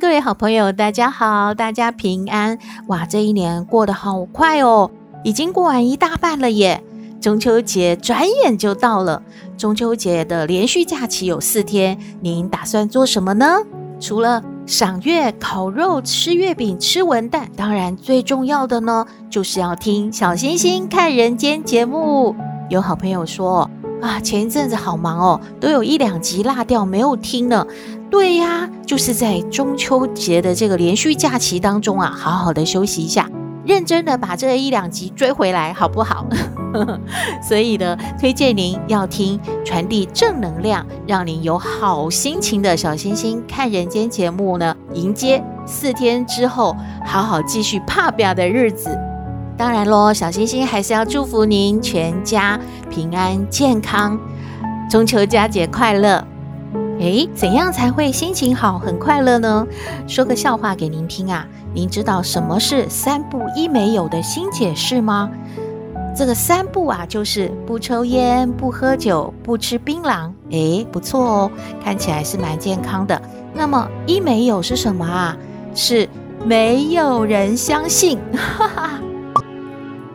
各位好朋友，大家好，大家平安。哇，这一年过得好快哦，已经过完一大半了耶。中秋节转眼就到了，中秋节的连续假期有四天，您打算做什么呢？除了赏月、烤肉、吃月饼、吃文旦，当然最重要的呢，就是要听小星星看人间节目。有好朋友说啊，前一阵子好忙哦，都有一两集落掉没有听呢。对呀，就是在中秋节的这个连续假期当中啊，好好的休息一下，认真的把这一两集追回来，好不好？所以呢，推荐您要听传递正能量，让您有好心情的小星星看人间节目呢，迎接四天之后好好继续怕表的日子。当然喽，小星星还是要祝福您全家平安健康，中秋佳节快乐。诶，怎样才会心情好、很快乐呢？说个笑话给您听啊！您知道什么是“三不一没有”的新解释吗？这个“三不”啊，就是不抽烟、不喝酒、不吃槟榔。诶，不错哦，看起来是蛮健康的。那么“一没有”是什么啊？是没有人相信。哈哈。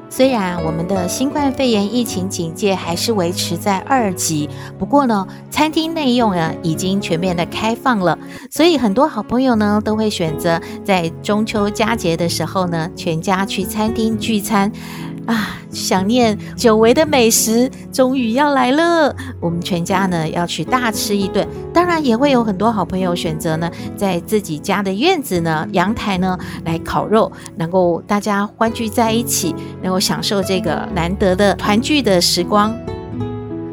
虽然我们的新冠肺炎疫情警戒还是维持在二级，不过呢，餐厅内用啊已经全面的开放了，所以很多好朋友呢都会选择在中秋佳节的时候呢，全家去餐厅聚餐。啊，想念久违的美食终于要来了，我们全家呢要去大吃一顿。当然也会有很多好朋友选择呢，在自己家的院子呢、阳台呢来烤肉，能够大家欢聚在一起，能够享受这个难得的团聚的时光。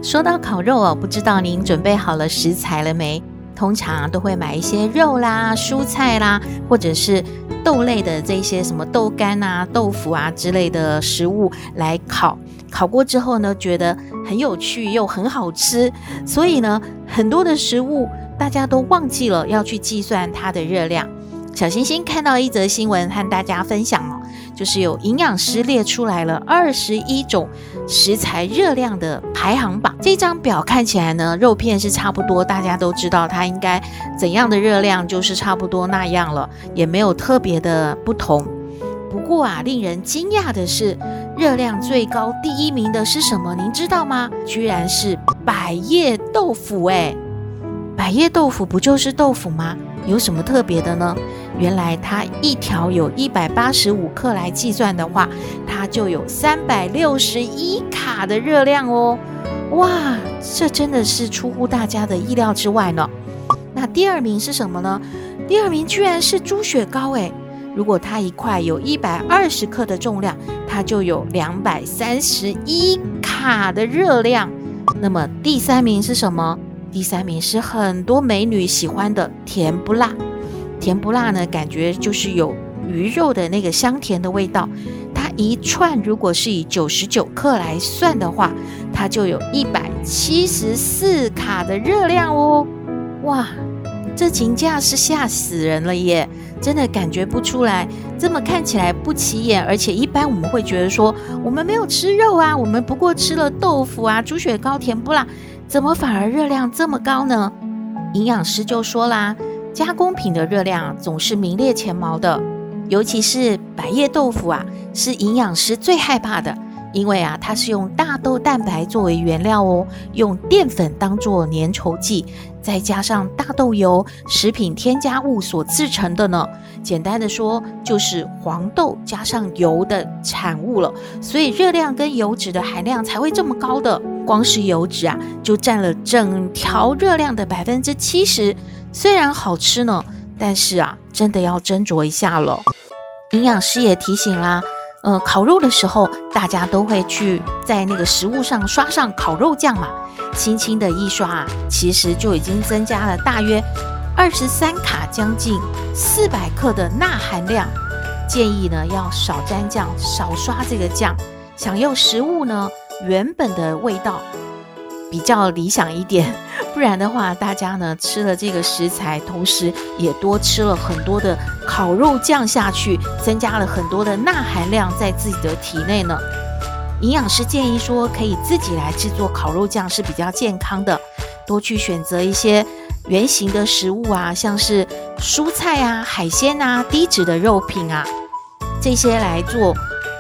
说到烤肉哦，不知道您准备好了食材了没？通常都会买一些肉啦、蔬菜啦，或者是豆类的这些什么豆干啊、豆腐啊之类的食物来烤。烤过之后呢，觉得很有趣又很好吃，所以呢，很多的食物大家都忘记了要去计算它的热量。小星星看到一则新闻，和大家分享哦。就是有营养师列出来了二十一种食材热量的排行榜。这张表看起来呢，肉片是差不多，大家都知道它应该怎样的热量就是差不多那样了，也没有特别的不同。不过啊，令人惊讶的是，热量最高第一名的是什么？您知道吗？居然是百叶豆腐诶！百叶豆腐不就是豆腐吗？有什么特别的呢？原来它一条有一百八十五克来计算的话，它就有三百六十一卡的热量哦！哇，这真的是出乎大家的意料之外呢。那第二名是什么呢？第二名居然是猪血糕诶！如果它一块有一百二十克的重量，它就有两百三十一卡的热量。那么第三名是什么？第三名是很多美女喜欢的甜不辣，甜不辣呢，感觉就是有鱼肉的那个香甜的味道。它一串如果是以九十九克来算的话，它就有一百七十四卡的热量哦。哇，这评价是吓死人了耶！真的感觉不出来，这么看起来不起眼，而且一般我们会觉得说，我们没有吃肉啊，我们不过吃了豆腐啊、猪血糕、甜不辣。怎么反而热量这么高呢？营养师就说啦，加工品的热量总是名列前茅的，尤其是百叶豆腐啊，是营养师最害怕的，因为啊，它是用大豆蛋白作为原料哦，用淀粉当做粘稠剂，再加上大豆油、食品添加物所制成的呢。简单的说，就是黄豆加上油的产物了，所以热量跟油脂的含量才会这么高的。光是油脂啊，就占了整条热量的百分之七十。虽然好吃呢，但是啊，真的要斟酌一下了。营养师也提醒啦，呃，烤肉的时候，大家都会去在那个食物上刷上烤肉酱嘛，轻轻的一刷啊，其实就已经增加了大约二十三卡，将近四百克的钠含量。建议呢要少沾酱，少刷这个酱。想要食物呢原本的味道比较理想一点，不然的话，大家呢吃了这个食材，同时也多吃了很多的烤肉酱下去，增加了很多的钠含量在自己的体内呢。营养师建议说，可以自己来制作烤肉酱是比较健康的，多去选择一些圆形的食物啊，像是蔬菜啊、海鲜啊、低脂的肉品啊，这些来做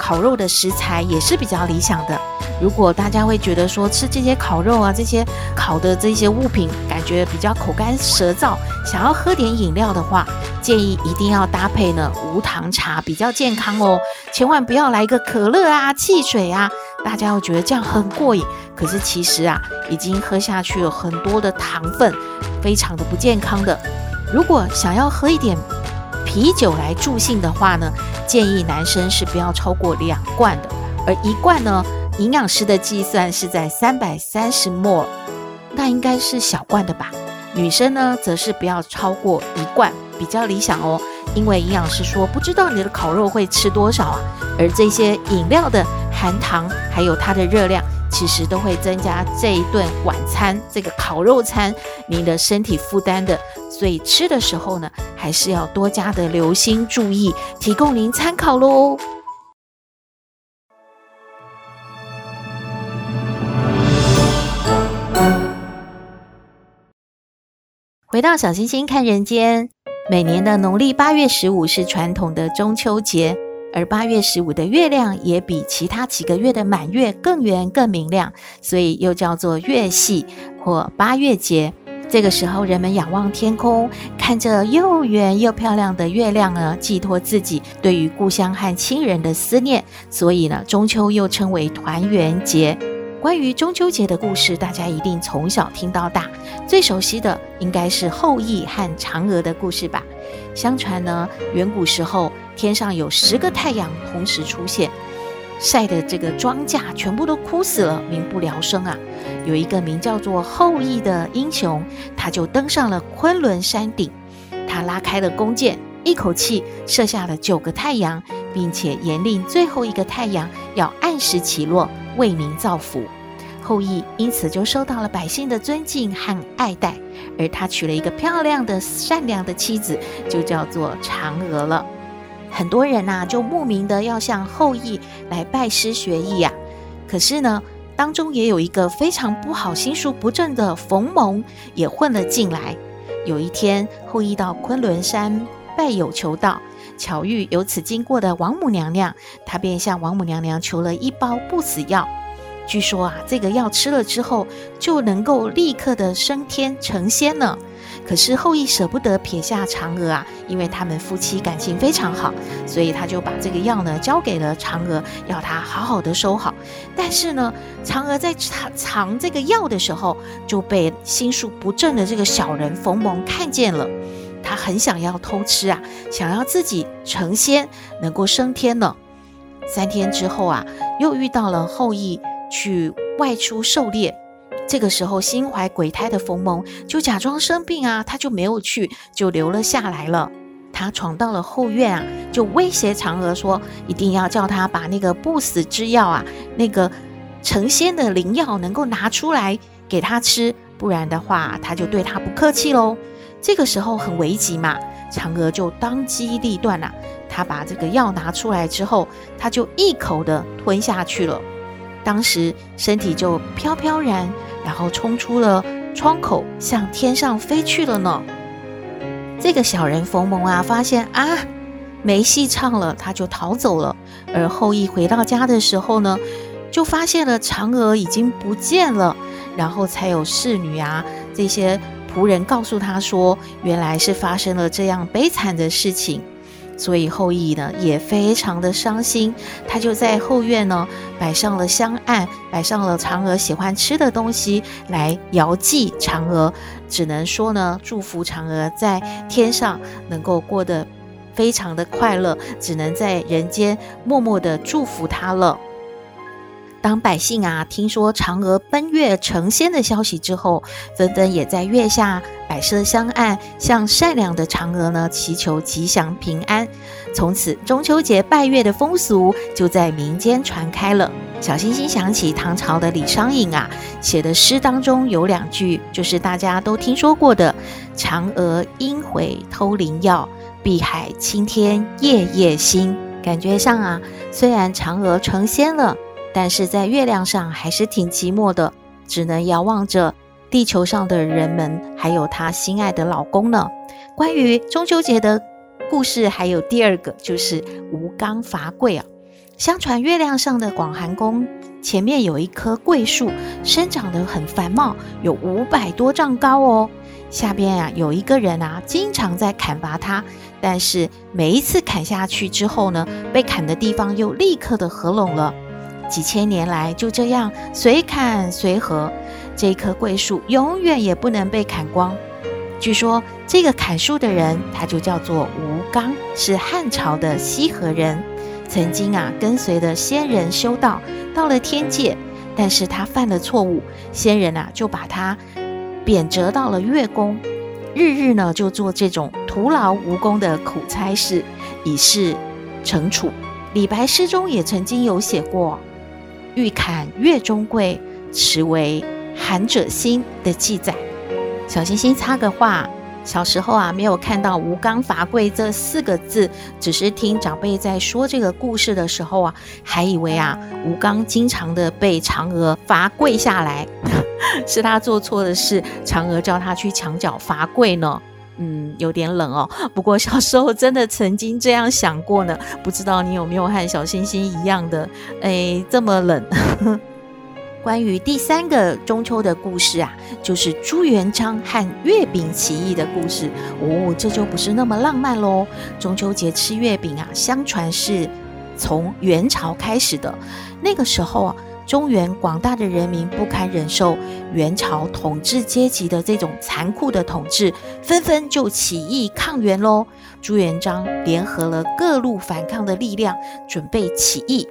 烤肉的食材也是比较理想的。如果大家会觉得说吃这些烤肉啊、这些烤的这些物品，感觉比较口干舌燥，想要喝点饮料的话，建议一定要搭配呢无糖茶，比较健康哦。千万不要来一个可乐啊、汽水啊，大家会觉得这样很过瘾。可是其实啊，已经喝下去了很多的糖分，非常的不健康的。如果想要喝一点啤酒来助兴的话呢，建议男生是不要超过两罐的，而一罐呢。营养师的计算是在三百三十 ml，那应该是小罐的吧？女生呢，则是不要超过一罐，比较理想哦。因为营养师说，不知道你的烤肉会吃多少啊，而这些饮料的含糖还有它的热量，其实都会增加这一顿晚餐这个烤肉餐您的身体负担的，所以吃的时候呢，还是要多加的留心注意，提供您参考喽。回到小星星看人间，每年的农历八月十五是传统的中秋节，而八月十五的月亮也比其他几个月的满月更圆更明亮，所以又叫做月夕或八月节。这个时候，人们仰望天空，看着又圆又漂亮的月亮呢，寄托自己对于故乡和亲人的思念，所以呢，中秋又称为团圆节。关于中秋节的故事，大家一定从小听到大，最熟悉的应该是后羿和嫦娥的故事吧。相传呢，远古时候天上有十个太阳同时出现，晒的这个庄稼全部都枯死了，民不聊生啊。有一个名叫做后羿的英雄，他就登上了昆仑山顶，他拉开了弓箭，一口气射下了九个太阳，并且严令最后一个太阳要按时起落，为民造福。后羿因此就受到了百姓的尊敬和爱戴，而他娶了一个漂亮的、善良的妻子，就叫做嫦娥了。很多人呐、就慕名的要向后羿来拜师学艺呀。可是呢，当中也有一个非常不好、心术不正的冯蒙也混了进来。有一天，后羿到昆仑山拜友求道，巧遇由此经过的王母娘娘，他便向王母娘娘求了一包不死药。据说啊，这个药吃了之后就能够立刻的升天成仙呢。可是后羿舍不得撇下嫦娥啊，因为他们夫妻感情非常好，所以他就把这个药呢交给了嫦娥，要她好好的收好。但是呢，嫦娥在藏藏这个药的时候，就被心术不正的这个小人逢蒙看见了。他很想要偷吃啊，想要自己成仙，能够升天呢。三天之后啊，又遇到了后羿。去外出狩猎，这个时候心怀鬼胎的冯蒙就假装生病啊，他就没有去，就留了下来了。他闯到了后院啊，就威胁嫦娥说，一定要叫他把那个不死之药啊，那个成仙的灵药能够拿出来给他吃，不然的话他就对他不客气喽。这个时候很危急嘛，嫦娥就当机立断啊，他把这个药拿出来之后，他就一口的吞下去了。当时身体就飘飘然，然后冲出了窗口，向天上飞去了呢。这个小人冯蒙啊，发现啊没戏唱了，他就逃走了。而后羿回到家的时候呢，就发现了嫦娥已经不见了，然后才有侍女啊这些仆人告诉他说，原来是发生了这样悲惨的事情。所以后羿呢也非常的伤心，他就在后院呢摆上了香案，摆上了嫦娥喜欢吃的东西来遥祭嫦娥，只能说呢祝福嫦娥在天上能够过得非常的快乐，只能在人间默默的祝福她了。当百姓啊听说嫦娥奔月成仙的消息之后，纷纷也在月下摆设香案，向善良的嫦娥呢祈求吉祥平安。从此，中秋节拜月的风俗就在民间传开了。小星星想起唐朝的李商隐啊写的诗当中有两句，就是大家都听说过的：“嫦娥应悔偷灵药，碧海青天夜夜心。”感觉上啊，虽然嫦娥成仙了，但是在月亮上还是挺寂寞的，只能遥望着地球上的人们，还有她心爱的老公呢。关于中秋节的故事，还有第二个，就是吴刚伐桂啊。相传月亮上的广寒宫前面有一棵桂树，生长得很繁茂，有五百多丈高哦。下边啊有一个人啊，经常在砍伐它，但是每一次砍下去之后呢，被砍的地方又立刻的合拢了。几千年来就这样随砍随合，这一棵桂树永远也不能被砍光。据说这个砍树的人，他就叫做吴刚，是汉朝的西河人。曾经啊，跟随的仙人修道，到了天界，但是他犯了错误，仙人啊就把他贬谪到了月宫，日日呢就做这种徒劳无功的苦差事，以示惩处。李白诗中也曾经有写过“欲砍月中桂，实为寒者心”的记载。小星星插个话。小时候啊，没有看到“吴刚伐桂”这四个字，只是听长辈在说这个故事的时候啊，还以为啊，吴刚经常的被嫦娥罚跪下来，是他做错的事，嫦娥叫他去墙角罚跪呢。嗯，有点冷哦。不过小时候真的曾经这样想过呢，不知道你有没有和小星星一样的，哎，这么冷。关于第三个中秋的故事啊，就是朱元璋和月饼起义的故事哦，这就不是那么浪漫喽。中秋节吃月饼啊，相传是从元朝开始的。那个时候啊，中原广大的人民不堪忍受元朝统治阶级的这种残酷的统治，纷纷就起义抗元喽。朱元璋联合了各路反抗的力量，准备起义，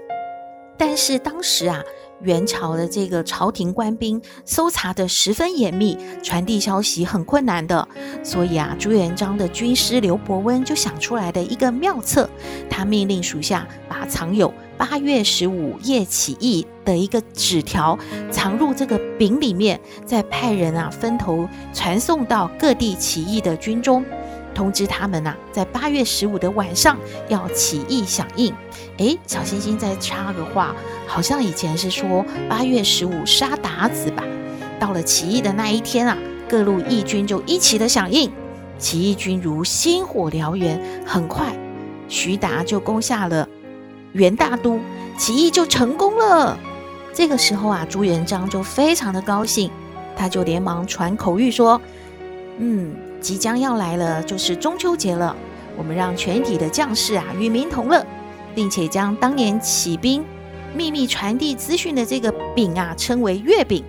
但是当时啊。元朝的这个朝廷官兵搜查得十分严密，传递消息很困难的。所以啊，朱元璋的军师刘伯温就想出来的一个妙策，他命令属下把藏有八月十五夜起义的一个纸条藏入这个饼里面，再派人啊分头传送到各地起义的军中。通知他们呐、啊，在八月十五的晚上要起义响应。诶，小星星再插个话，好像以前是说八月十五杀鞑子吧。到了起义的那一天啊，各路义军就一起的响应，起义军如星火燎原，很快徐达就攻下了元大都，起义就成功了。这个时候啊，朱元璋就非常的高兴，他就连忙传口谕说：“嗯。”即将要来了，就是中秋节了。我们让全体的将士啊与民同乐，并且将当年起兵秘密传递资讯的这个饼啊称为月饼，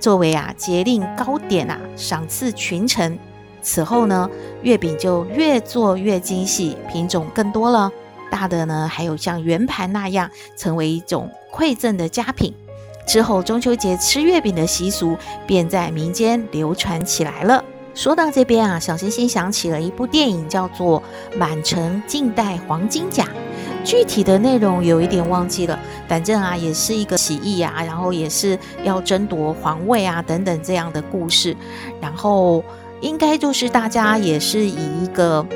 作为啊节令糕点啊赏赐群臣。此后呢，月饼就越做越精细，品种更多了。大的呢还有像圆盘那样，成为一种馈赠的佳品。之后，中秋节吃月饼的习俗便在民间流传起来了。说到这边啊，小星星想起了一部电影，叫做《满城尽带黄金甲》，具体的内容有一点忘记了。反正啊，也是一个起义啊，然后也是要争夺皇位啊等等这样的故事。然后应该就是大家也是以一个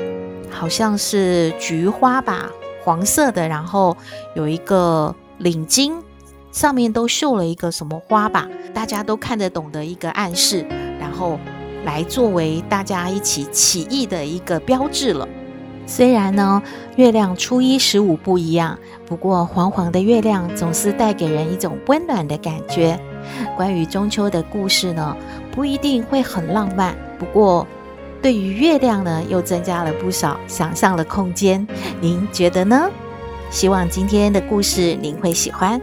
好像是菊花吧，黄色的，然后有一个领巾，上面都绣了一个什么花吧，大家都看得懂的一个暗示，然后。来作为大家一起起义的一个标志了。虽然呢，月亮初一十五不一样，不过黄黄的月亮总是带给人一种温暖的感觉。关于中秋的故事呢，不一定会很浪漫，不过对于月亮呢，又增加了不少想象的空间。您觉得呢？希望今天的故事您会喜欢。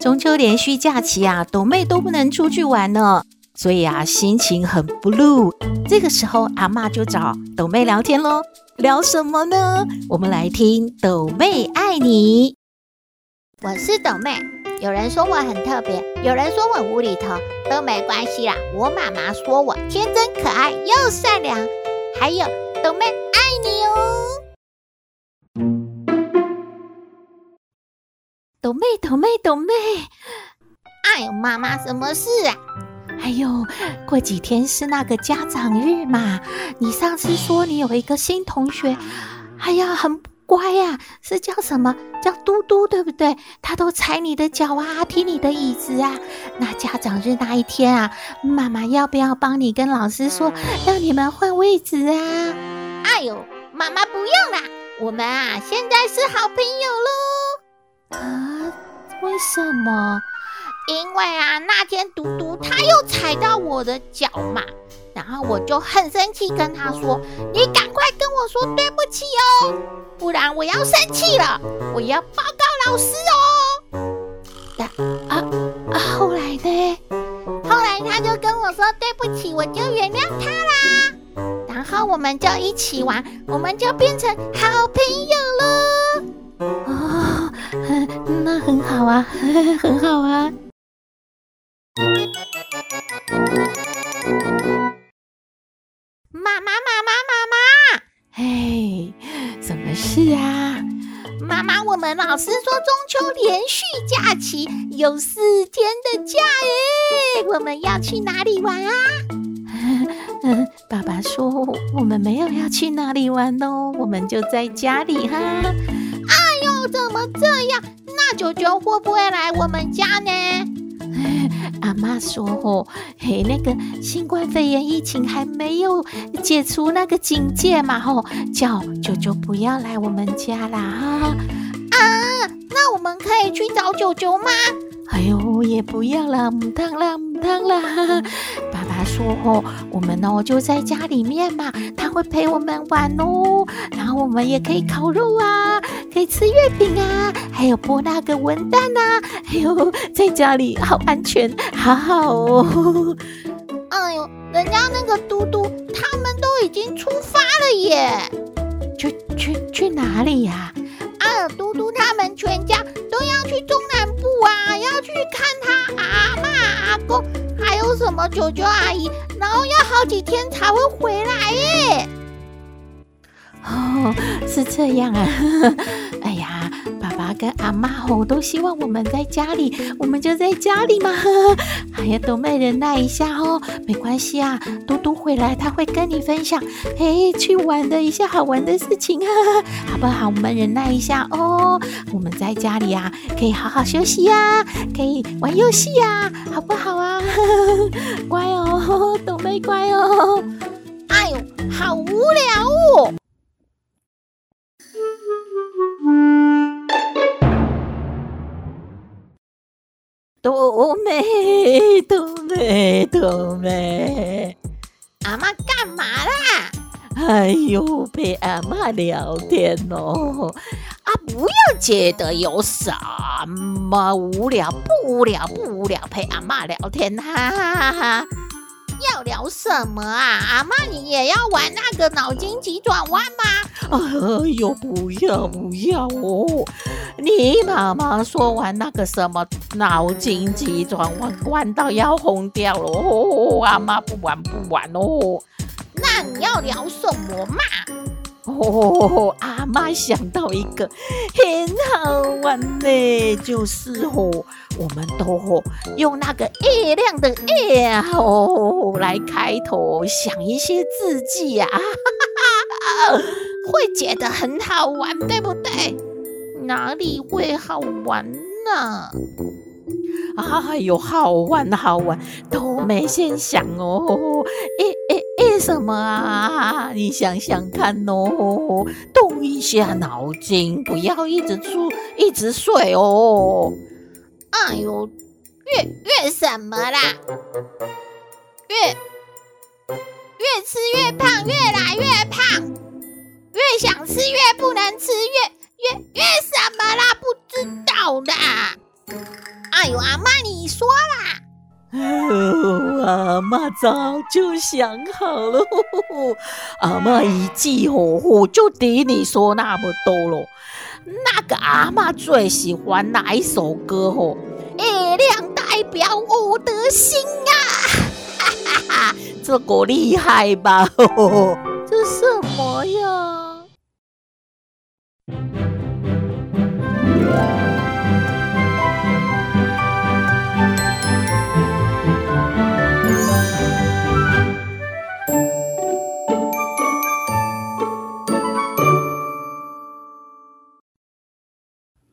中秋连续假期啊，斗妹都不能出去玩呢，所以啊，心情很 blue。这个时候，阿嬷就找斗妹聊天喽，聊什么呢？我们来听斗妹爱你。我是斗妹，有人说我很特别，有人说我无厘头，都没关系啦。我妈妈说我天真可爱又善良，还有斗妹爱你哦。斗妹，豆妹，豆妹！哎呦，妈妈，什么事啊？哎呦，过几天是那个家长日嘛。你上次说你有一个新同学，哎呀，很乖呀，是叫什么？叫嘟嘟，对不对？他都踩你的脚啊，踢你的椅子啊。那家长日那一天啊，妈妈要不要帮你跟老师说，让你们换位置啊？哎呦，妈妈不用啦，我们啊，现在是好朋友喽。啊？为什么？因为啊，那天嘟嘟他又踩到我的脚嘛，然后我就很生气，跟他说：“你赶快跟我说对不起哦，不然我要生气了，我要报告老师哦。”但啊啊！后来呢？后来他就跟我说对不起，我就原谅他啦。然后我们就一起玩，我们就变成好朋友了。哦。那很好啊，很好啊。妈妈，妈妈，妈妈，嘿，什么事啊？妈妈，我们老师说中秋连续假期有四天的假耶，我们要去哪里玩啊？嗯，爸爸说我们没有要去哪里玩哦，我们就在家里哈。哎呦，怎么这样？那舅舅会不会来我们家呢？阿妈说：“哦，嘿，那个新冠肺炎疫情还没有解除那个警戒嘛，吼，叫舅舅不要来我们家啦，哈啊，那我们可以去找舅舅吗？哎呦，也不要啦，唔当啦，唔当啦。爸爸说：哦，我们哦就在家里面嘛，他会陪我们玩哦，然后我们也可以烤肉啊，可以吃月饼啊，还有剥那个文旦呐，哎呦，在家里好安全，好好哦。哎呦，人家那个嘟嘟他们都已经出发了耶，去去去哪里呀？啊，嘟嘟他们全家都要去中南部啊，要去看他阿嬷、阿公，还有什么九九阿姨，然后要好几天才会回来耶。哦，是这样啊。爸。跟阿妈吼都希望我们在家里，我们就在家里嘛。哎呀，朵妹忍耐一下哦，没关系啊。嘟嘟回来他会跟你分享，嘿，去玩的一些好玩的事情，好不好？我们忍耐一下哦。我们在家里啊，可以好好休息呀，可以玩游戏呀，好不好啊？乖哦，朵妹乖哦。哎呦，好无聊哦。斗妹，斗妹，斗妹，阿妈干嘛啦？哎呦，陪阿妈聊天哦。啊，不要觉得有什么无聊，不无聊，不无聊，陪阿妈聊天，哈哈哈哈。要聊什么啊？阿妈，你也要玩那个脑筋急转弯吗？哎呦，不要不要哦！你妈妈说玩那个什么脑筋急转弯，玩到要疯掉了哦！阿妈不玩不玩哦。那你要聊什么嘛？哦，阿妈想到一个很好玩呢，就是哦，我们都用那个月亮的月哦来开头，想一些字迹呀，会觉得很好玩，对不对？哪里会好玩呢？哎呦，好玩好玩，都没先想哦，诶诶。什么啊？你想想看哦，动一下脑筋，不要一直出一直睡哦。哎呦，越越什么啦？越越吃越胖，越来越胖，越想吃越不能吃，越越越什么啦？不知道啦。哎呦，阿嬷，你说啦。哦、阿妈早就想好了，阿 妈一记吼吼就抵你说那么多了。那个阿妈最喜欢哪一首歌？吼，月亮代表我的心啊！哈哈哈，这个厉害吧？呵 呵这什么呀？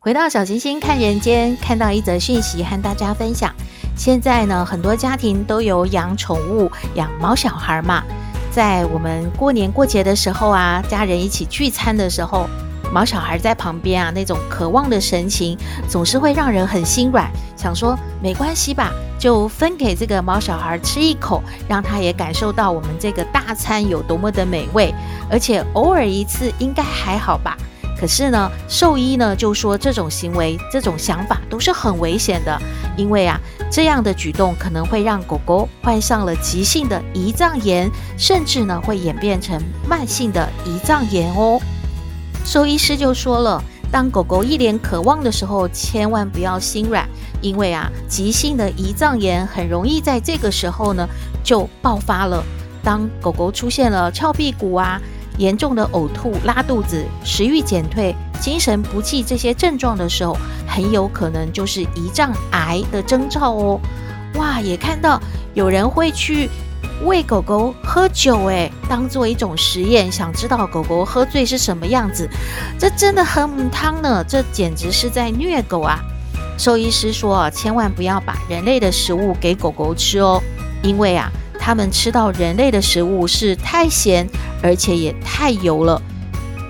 回到小行星看人间，看到一则讯息和大家分享。现在呢，很多家庭都有养宠物，养毛小孩嘛。在我们过年过节的时候啊，家人一起聚餐的时候，毛小孩在旁边啊，那种渴望的神情，总是会让人很心软。想说没关系吧，就分给这个毛小孩吃一口，让他也感受到我们这个大餐有多么的美味。而且偶尔一次应该还好吧。可是呢，兽医呢就说这种行为、这种想法都是很危险的，因为啊，这样的举动可能会让狗狗患上了急性的胰脏炎，甚至呢会演变成慢性的胰脏炎哦。兽医师就说了，当狗狗一脸渴望的时候，千万不要心软，因为啊，急性的胰脏炎很容易在这个时候呢就爆发了。当狗狗出现了翘屁股啊，严重的呕吐、拉肚子、食欲减退、精神不济这些症状的时候，很有可能就是胰脏癌的征兆哦。哇，也看到有人会去喂狗狗喝酒，诶，当做一种实验，想知道狗狗喝醉是什么样子。这真的很母汤呢，这简直是在虐狗啊！兽医师说啊，千万不要把人类的食物给狗狗吃哦，因为啊。他们吃到人类的食物是太咸，而且也太油了。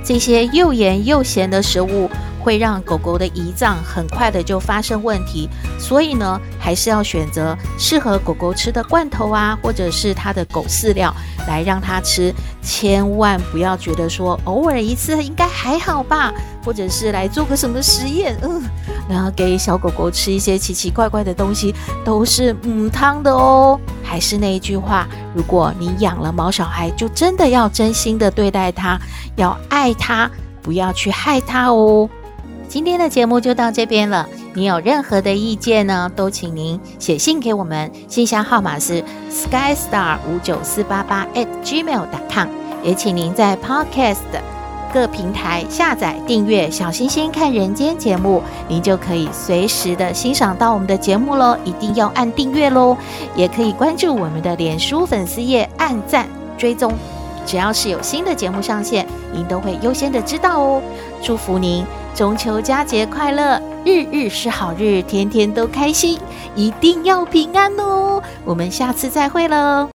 这些又盐又咸的食物会让狗狗的胰脏很快的就发生问题，所以呢，还是要选择适合狗狗吃的罐头啊，或者是它的狗饲料来让它吃。千万不要觉得说偶尔一次应该还好吧，或者是来做个什么实验，嗯，然后给小狗狗吃一些奇奇怪怪的东西，都是母汤的哦。还是那一句话，如果你养了毛小孩，就真的要真心的对待它，要爱它，不要去害它哦。今天的节目就到这边了，你有任何的意见呢，都请您写信给我们，信箱号码是 skystar 五九四八八 at gmail.com，也请您在 Podcast。各平台下载订阅“小星星看人间”节目，您就可以随时的欣赏到我们的节目喽！一定要按订阅喽！也可以关注我们的脸书粉丝页，按赞追踪，只要是有新的节目上线，您都会优先的知道哦！祝福您中秋佳节快乐，日日是好日，天天都开心，一定要平安哦！我们下次再会喽！